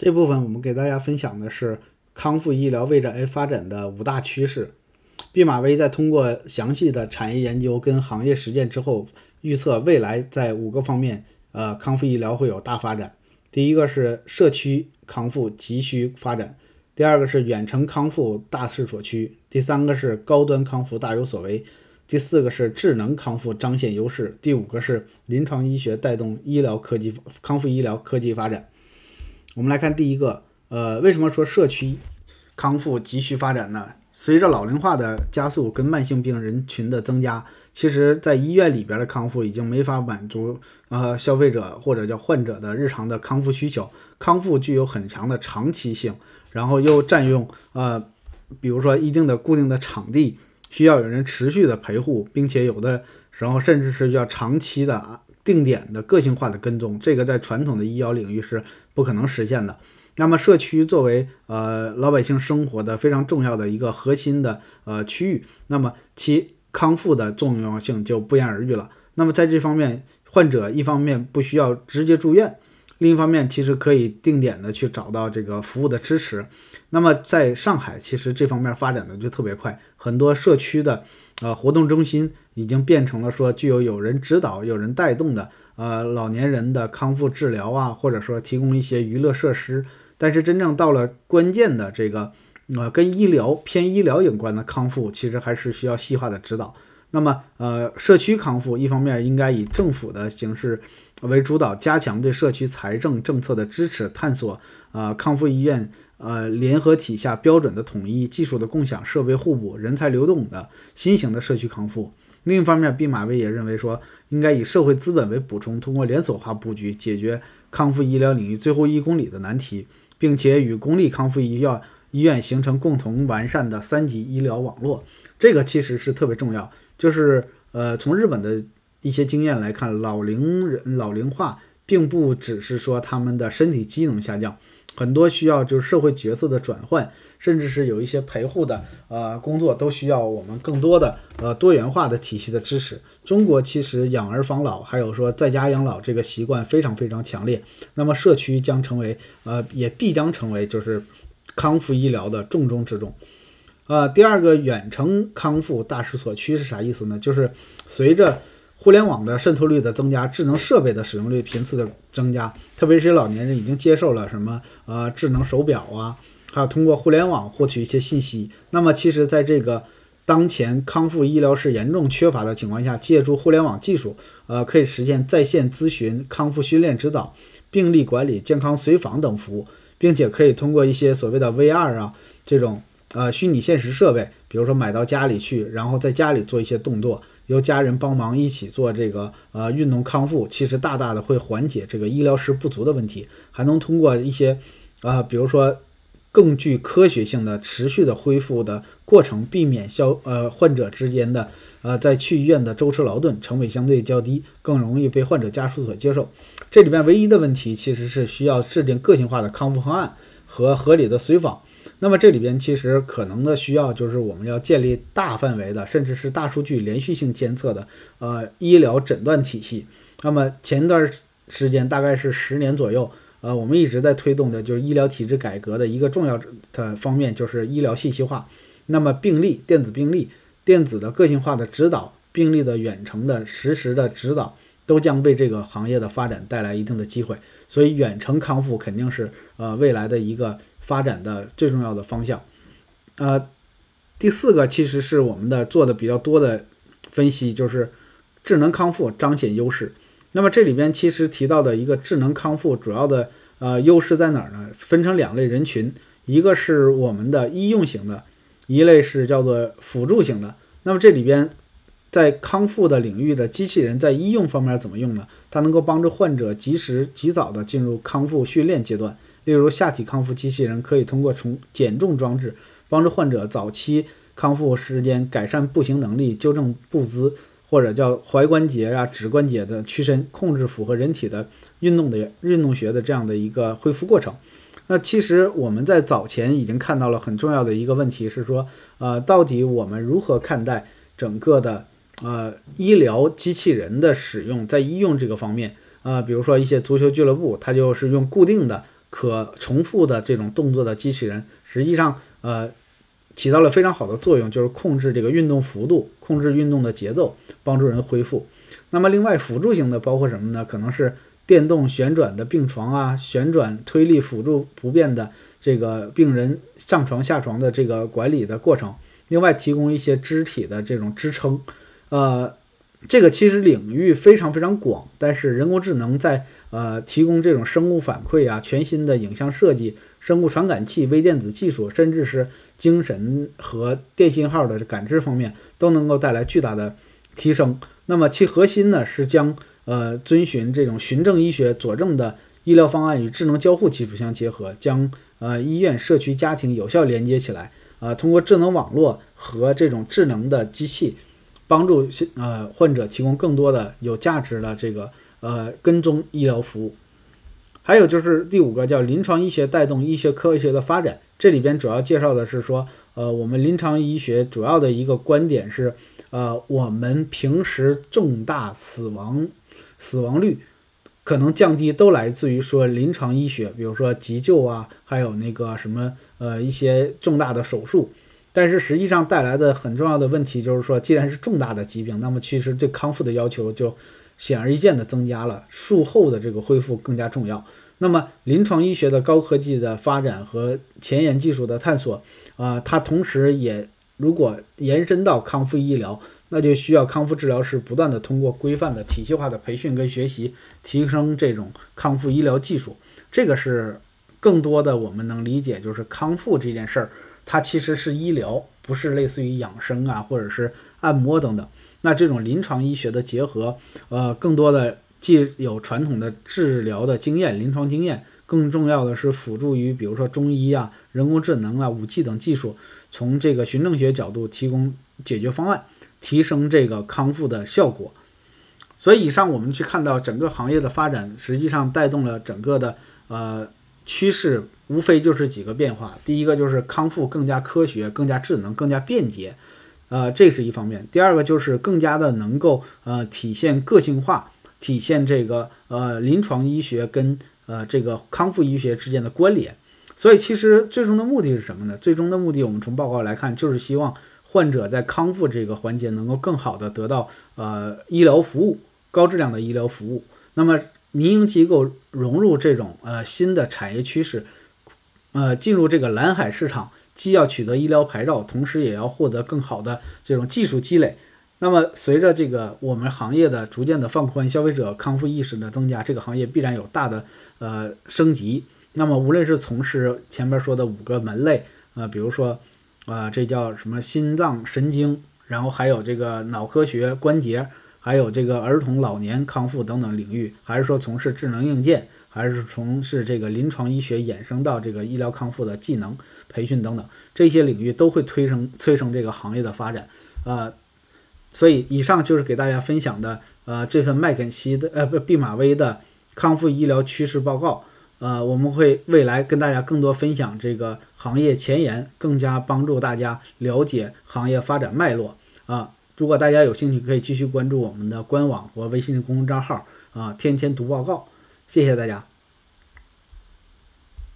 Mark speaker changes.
Speaker 1: 这部分我们给大家分享的是康复医疗未来发展的五大趋势。毕马威在通过详细的产业研究跟行业实践之后，预测未来在五个方面，呃，康复医疗会有大发展。第一个是社区康复急需发展，第二个是远程康复大势所趋，第三个是高端康复大有所为，第四个是智能康复彰显优势，第五个是临床医学带动医疗科技康复医疗科技发展。我们来看第一个，呃，为什么说社区康复急需发展呢？随着老龄化的加速跟慢性病人群的增加，其实，在医院里边的康复已经没法满足呃消费者或者叫患者的日常的康复需求。康复具有很强的长期性，然后又占用呃，比如说一定的固定的场地，需要有人持续的陪护，并且有的时候甚至是要长期的定点的个性化的跟踪，这个在传统的医疗领域是不可能实现的。那么，社区作为呃老百姓生活的非常重要的一个核心的呃区域，那么其康复的重要性就不言而喻了。那么在这方面，患者一方面不需要直接住院，另一方面其实可以定点的去找到这个服务的支持。那么在上海，其实这方面发展的就特别快，很多社区的呃活动中心已经变成了说具有有人指导、有人带动的呃老年人的康复治疗啊，或者说提供一些娱乐设施。但是真正到了关键的这个，呃，跟医疗偏医疗有关的康复，其实还是需要细化的指导。那么，呃，社区康复一方面应该以政府的形式为主导，加强对社区财政政策的支持，探索啊康复医院呃联合体下标准的统一、技术的共享、设备互补、人才流动的新型的社区康复。另一方面，毕马威也认为说，应该以社会资本为补充，通过连锁化布局，解决康复医疗领域最后一公里的难题。并且与公立康复医院医院形成共同完善的三级医疗网络，这个其实是特别重要。就是呃，从日本的一些经验来看，老龄人老龄化并不只是说他们的身体机能下降，很多需要就是社会角色的转换。甚至是有一些陪护的呃工作，都需要我们更多的呃多元化的体系的支持。中国其实养儿防老，还有说在家养老这个习惯非常非常强烈。那么社区将成为呃也必将成为就是康复医疗的重中之重。呃，第二个远程康复大势所趋是啥意思呢？就是随着互联网的渗透率的增加，智能设备的使用率频次的增加，特别是老年人已经接受了什么呃智能手表啊。还有通过互联网获取一些信息，那么其实，在这个当前康复医疗是严重缺乏的情况下，借助互联网技术，呃，可以实现在线咨询、康复训练指导、病历管理、健康随访等服务，并且可以通过一些所谓的 VR 啊这种呃虚拟现实设备，比如说买到家里去，然后在家里做一些动作，由家人帮忙一起做这个呃运动康复，其实大大的会缓解这个医疗师不足的问题，还能通过一些啊，比如说。更具科学性的持续的恢复的过程，避免消呃患者之间的呃在去医院的舟车劳顿，成本相对较低，更容易被患者家属所接受。这里边唯一的问题其实是需要制定个性化的康复方案和合理的随访。那么这里边其实可能的需要就是我们要建立大范围的，甚至是大数据连续性监测的呃医疗诊断体系。那么前一段时间大概是十年左右。呃，我们一直在推动的就是医疗体制改革的一个重要的方面，就是医疗信息化。那么，病例、电子病例、电子的个性化的指导、病例的远程的实时的指导，都将为这个行业的发展带来一定的机会。所以，远程康复肯定是呃未来的一个发展的最重要的方向。呃，第四个其实是我们的做的比较多的分析，就是智能康复彰显优势。那么这里边其实提到的一个智能康复主要的呃优势在哪儿呢？分成两类人群，一个是我们的医用型的，一类是叫做辅助型的。那么这里边在康复的领域的机器人在医用方面怎么用呢？它能够帮助患者及时及早的进入康复训练阶段。例如下体康复机器人可以通过从减重装置帮助患者早期康复时间改善步行能力、纠正步姿。或者叫踝关节啊、指关节的屈伸控制，符合人体的运动的运动学的这样的一个恢复过程。那其实我们在早前已经看到了很重要的一个问题是说，呃，到底我们如何看待整个的呃医疗机器人的使用在医用这个方面啊？比如说一些足球俱乐部，它就是用固定的可重复的这种动作的机器人，实际上呃起到了非常好的作用，就是控制这个运动幅度，控制运动的节奏，帮助人恢复。那么另外辅助型的包括什么呢？可能是电动旋转的病床啊，旋转推力辅助不便的这个病人上床下床的这个管理的过程。另外提供一些肢体的这种支撑，呃。这个其实领域非常非常广，但是人工智能在呃提供这种生物反馈啊、全新的影像设计、生物传感器、微电子技术，甚至是精神和电信号的感知方面，都能够带来巨大的提升。那么其核心呢是将呃遵循这种循证医学佐证的医疗方案与智能交互技术相结合，将呃医院、社区、家庭有效连接起来啊，通过智能网络和这种智能的机器。帮助呃患者提供更多的有价值的这个呃跟踪医疗服务，还有就是第五个叫临床医学带动医学科学的发展。这里边主要介绍的是说，呃，我们临床医学主要的一个观点是，呃，我们平时重大死亡死亡率可能降低，都来自于说临床医学，比如说急救啊，还有那个什么呃一些重大的手术。但是实际上带来的很重要的问题就是说，既然是重大的疾病，那么其实对康复的要求就显而易见的增加了，术后的这个恢复更加重要。那么临床医学的高科技的发展和前沿技术的探索，啊，它同时也如果延伸到康复医疗，那就需要康复治疗师不断的通过规范的体系化的培训跟学习，提升这种康复医疗技术。这个是更多的我们能理解，就是康复这件事儿。它其实是医疗，不是类似于养生啊，或者是按摩等等。那这种临床医学的结合，呃，更多的既有传统的治疗的经验、临床经验，更重要的是辅助于，比如说中医啊、人工智能啊、武器等技术，从这个循证学角度提供解决方案，提升这个康复的效果。所以，以上我们去看到整个行业的发展，实际上带动了整个的呃趋势。无非就是几个变化，第一个就是康复更加科学、更加智能、更加便捷，呃，这是一方面；第二个就是更加的能够呃体现个性化，体现这个呃临床医学跟呃这个康复医学之间的关联。所以其实最终的目的是什么呢？最终的目的，我们从报告来看，就是希望患者在康复这个环节能够更好的得到呃医疗服务，高质量的医疗服务。那么民营机构融入这种呃新的产业趋势。呃，进入这个蓝海市场，既要取得医疗牌照，同时也要获得更好的这种技术积累。那么，随着这个我们行业的逐渐的放宽，消费者康复意识的增加，这个行业必然有大的呃升级。那么，无论是从事前边说的五个门类，呃，比如说，啊，这叫什么心脏神经，然后还有这个脑科学关节，还有这个儿童老年康复等等领域，还是说从事智能硬件。还是从事这个临床医学衍生到这个医疗康复的技能培训等等这些领域都会推升催生这个行业的发展，呃，所以以上就是给大家分享的呃这份麦肯锡的呃不毕马威的康复医疗趋势报告，呃我们会未来跟大家更多分享这个行业前沿，更加帮助大家了解行业发展脉络啊。如果大家有兴趣，可以继续关注我们的官网和微信公众账号啊，天天读报告。谢谢大家。